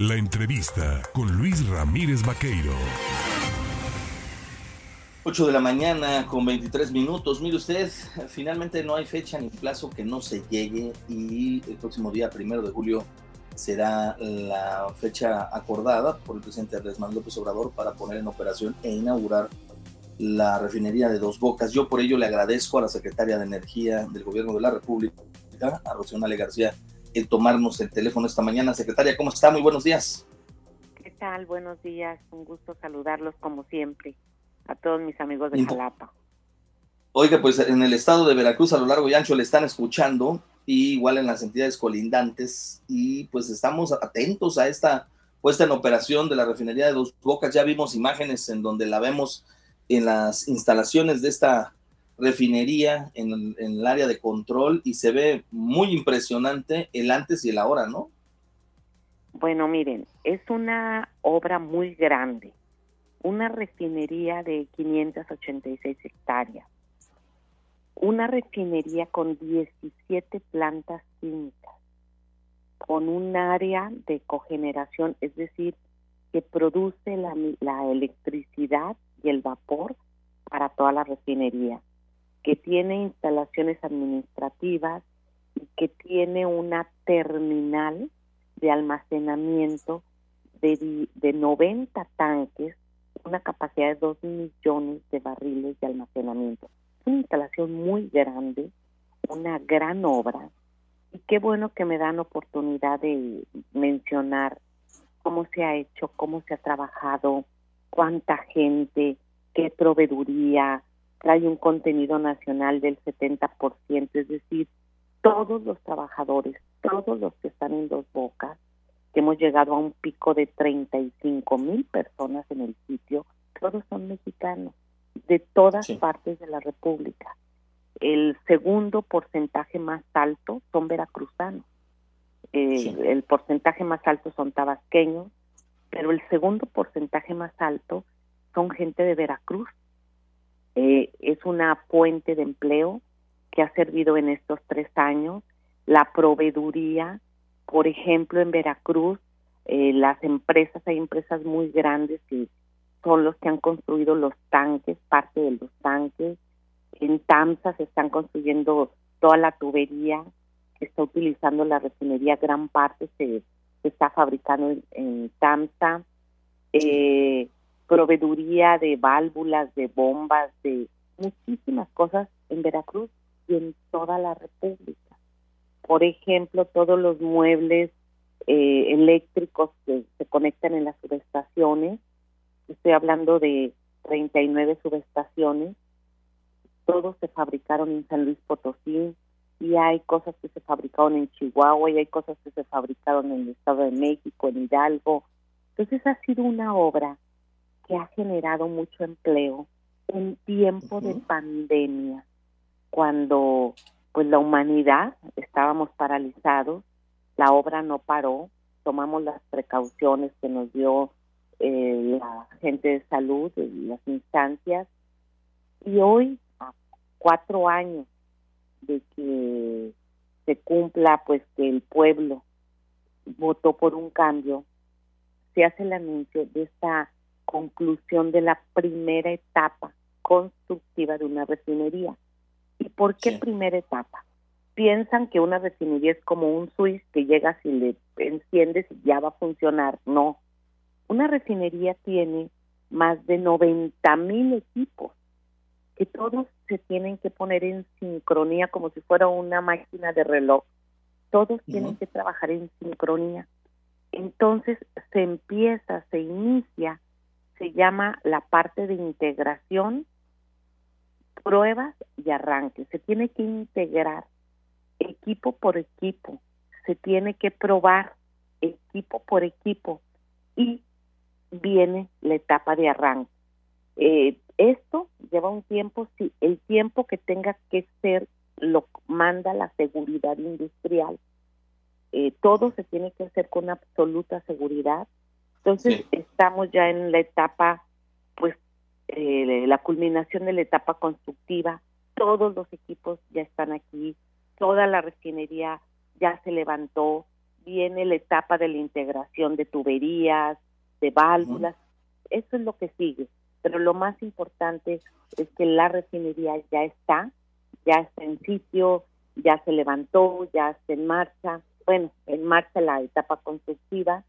La entrevista con Luis Ramírez Vaqueiro. 8 de la mañana con 23 minutos. Mire usted, finalmente no hay fecha ni plazo que no se llegue y el próximo día, primero de julio, será la fecha acordada por el presidente Andrés López Obrador para poner en operación e inaugurar la refinería de Dos Bocas. Yo por ello le agradezco a la secretaria de Energía del Gobierno de la República, a Rosionale García, el tomarnos el teléfono esta mañana. Secretaria, ¿cómo está? Muy buenos días. ¿Qué tal? Buenos días. Un gusto saludarlos como siempre a todos mis amigos de Jalapa. Oiga, pues en el estado de Veracruz a lo largo y ancho le están escuchando, y igual en las entidades colindantes, y pues estamos atentos a esta puesta en operación de la refinería de Dos Bocas. Ya vimos imágenes en donde la vemos en las instalaciones de esta refinería, en, el área de control, y se ve muy impresionante el antes y el ahora, ¿no? Bueno, miren, es una obra muy grande, una refinería de 586 hectáreas, una refinería con 17 plantas químicas, con un área de cogeneración, es decir, que produce la, la electricidad y el vapor para toda la refinería, que tiene instalaciones administrativas y que tiene una terminal de almacenamiento de, de 90 tanques, una capacidad de 2 millones de barriles de almacenamiento. Una instalación muy grande, una gran obra, y qué bueno que me dan oportunidad de mencionar cómo se ha hecho, cómo se ha trabajado, cuánta gente, qué proveeduría, trae un contenido nacional del 70%, es decir, todos los trabajadores, todos los que están en Dos Bocas, que hemos llegado a un pico de 35 mil personas en el sitio, todos son mexicanos, de todas partes de la República. El segundo porcentaje más alto son veracruzanos. Eh, el porcentaje más alto son tabasqueños, pero el segundo porcentaje más alto son gente de Veracruz. Eh, es una fuente de empleo que ha servido en estos tres años. La proveeduría, por ejemplo, en Veracruz, eh, las empresas, hay empresas muy grandes que son los que han construido los tanques, parte de los tanques. En TAMSA se están construyendo toda la tubería que está utilizando la refinería, gran parte se, está fabricando en, en TAMSA. Eh, proveeduría de válvulas, de bombas, de muchísimas cosas en Veracruz y en toda la República. Por ejemplo, todos los muebles eh, eléctricos que se conectan en las subestaciones, estoy hablando de 39 subestaciones, todos se fabricaron en San Luis Potosí y hay cosas que se fabricaron en Chihuahua y hay cosas que se fabricaron en el Estado de México, en Hidalgo. Entonces ha sido una obra que ha generado mucho empleo en tiempo de pandemia, cuando pues la humanidad estábamos paralizados, la obra no paró, tomamos las precauciones que nos dio eh, la gente de salud y las instancias. Y hoy a cuatro años de que se cumpla pues que el pueblo votó por un cambio se hace el anuncio de esta conclusión de la primera etapa constructiva de una refinería. ¿Y por qué primera etapa? Piensan que una refinería es como un switch que llega si le enciendes y ya va a funcionar. No. Una refinería tiene más de 90 mil equipos que todos se tienen que poner en sincronía como si fuera una máquina de reloj. Todos tienen que trabajar en sincronía. Entonces se empieza, se inicia se llama la parte de integración, pruebas y arranque. Se tiene que integrar equipo por equipo, se tiene que probar equipo por equipo y viene la etapa de arranque. Eh, esto lleva un tiempo, sí, el tiempo que tenga que ser lo manda la seguridad industrial. Eh, todo se tiene que hacer con absoluta seguridad entonces estamos ya en la etapa, pues, eh, la culminación de la etapa constructiva. Todos los equipos ya están aquí, toda la refinería ya se levantó, viene la etapa de la integración de tuberías, de válvulas, eso es lo que sigue. Pero lo más importante es que la refinería ya está, ya está en sitio, ya se levantó, ya está en marcha, bueno, en marcha la etapa constructiva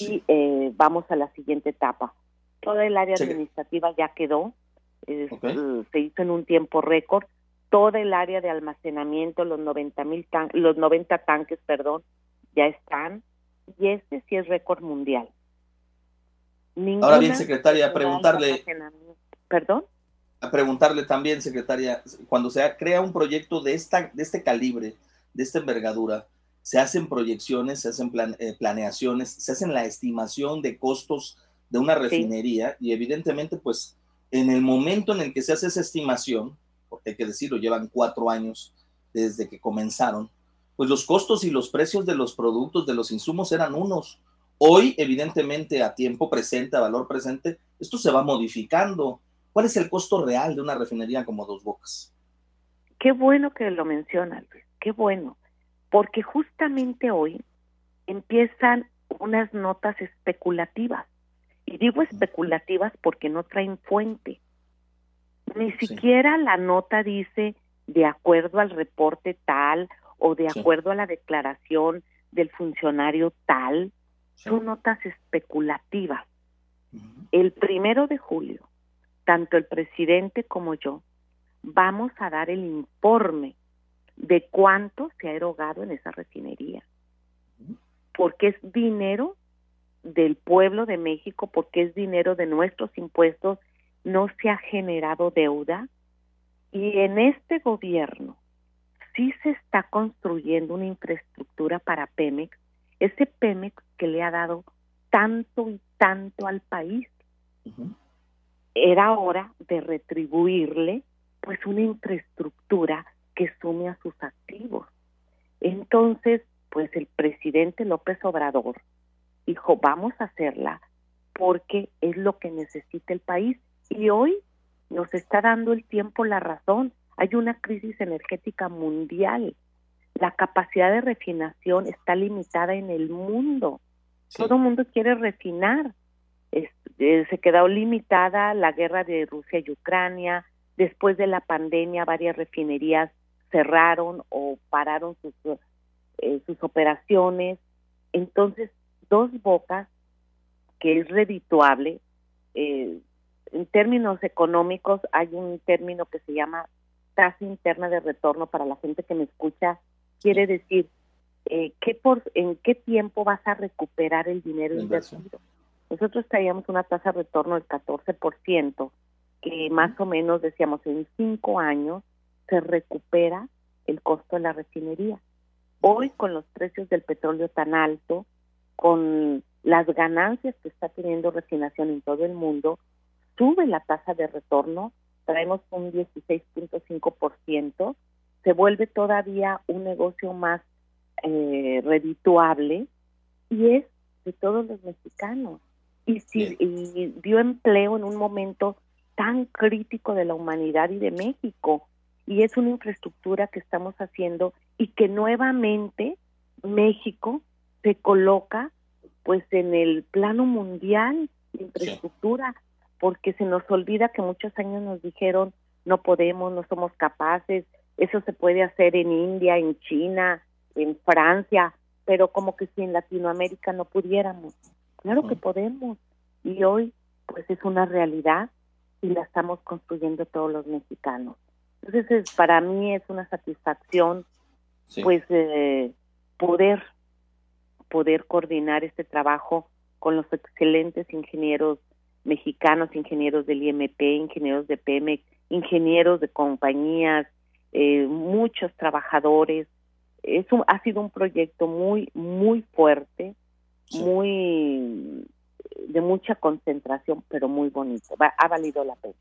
y eh, vamos a la siguiente etapa. Toda el área administrativa ya quedó, eh, se hizo en un tiempo récord, toda el área de almacenamiento, los 90 mil los 90 tanques, perdón, ya están y este sí es récord mundial. Ahora bien, secretaria, preguntarle. ¿Perdón? A preguntarle también, secretaria, cuando se crea un proyecto de, esta, de este calibre, de esta envergadura, se hacen proyecciones, se hacen eh, planeaciones, se hacen la estimación de costos de una refinería y evidentemente, pues, en el momento en el que se hace esa estimación, porque hay que decirlo, llevan cuatro años desde que comenzaron, pues los costos y los precios de los productos, de los insumos eran unos. Hoy, evidentemente, a tiempo presente, a valor presente, esto se va modificando. ¿Cuál es el costo real de una refinería como Dos Bocas? Qué bueno que lo mencionas, Luis, qué bueno, porque justamente hoy empiezan unas notas especulativas. Y digo especulativas porque no traen fuente. Ni siquiera la nota dice de acuerdo al reporte tal o de acuerdo a la declaración del funcionario tal, son notas especulativas. El primero de julio, tanto el presidente como yo vamos a dar el informe de cuánto se ha erogado en esa refinería, porque es dinero del pueblo de México, porque es dinero de nuestros impuestos, no se ha generado deuda. Y en este gobierno sí se está construyendo una infraestructura para Pemex, ese Pemex que le ha dado tanto y tanto al país. Era hora de retribuirle pues una infraestructura que sume a sus activos. Entonces, pues el presidente López Obrador dijo, vamos a hacerla porque es lo que necesita el país. Y hoy nos está dando el tiempo la razón. Hay una crisis energética mundial. La capacidad de refinación está limitada en el mundo. Todo el mundo quiere refinar. Eh, se quedó limitada la guerra de Rusia y Ucrania. Después de la pandemia, varias refinerías cerraron o pararon sus, eh, sus operaciones. Entonces, dos bocas, que es redituable, eh, en términos económicos hay un término que se llama tasa interna de retorno para la gente que me escucha quiere decir eh, ¿qué por, en qué tiempo vas a recuperar el dinero invertido. Nosotros traíamos una tasa de retorno del 14%, que más o menos decíamos en cinco años se recupera el costo de la refinería. Hoy con los precios del petróleo tan alto, con las ganancias que está teniendo refinación en todo el mundo, sube la tasa de retorno traemos un 16.5%, se vuelve todavía un negocio más eh, redituable y es de todos los mexicanos. Y, si, y dio empleo en un momento tan crítico de la humanidad y de México. Y es una infraestructura que estamos haciendo y que nuevamente México se coloca pues en el plano mundial de infraestructura porque se nos olvida que muchos años nos dijeron no podemos, no somos capaces, eso se puede hacer en India, en China, en Francia, pero como que si en Latinoamérica no pudiéramos. Claro que podemos y hoy pues es una realidad y la estamos construyendo todos los mexicanos. Entonces para mí es una satisfacción pues eh, poder poder coordinar este trabajo con los excelentes ingenieros mexicanos, ingenieros del IMP, ingenieros de Pemex, ingenieros de compañías, eh, muchos trabajadores. Es ha sido un proyecto muy, muy fuerte, muy de mucha concentración, pero muy bonito. ha valido la pena.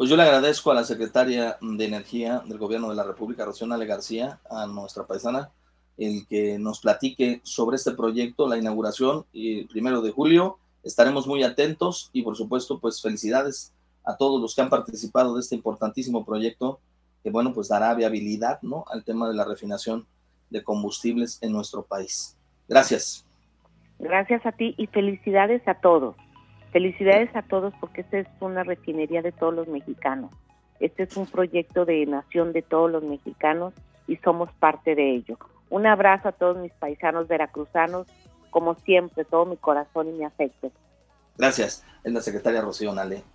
Pues yo le agradezco a la secretaria de Energía del Gobierno de la República, Rocío García, a nuestra paisana, el que nos platique sobre este proyecto, la inauguración, el primero de julio, Estaremos muy atentos y por supuesto, pues felicidades a todos los que han participado de este importantísimo proyecto que, bueno, pues dará viabilidad, ¿no? Al tema de la refinación de combustibles en nuestro país. Gracias. Gracias a ti y felicidades a todos. Felicidades a todos porque esta es una refinería de todos los mexicanos. Este es un proyecto de nación de todos los mexicanos y somos parte de ello. Un abrazo a todos mis paisanos veracruzanos, como siempre, todo mi corazón y mi afecto. Gracias. Es la secretaria Rocío Nale.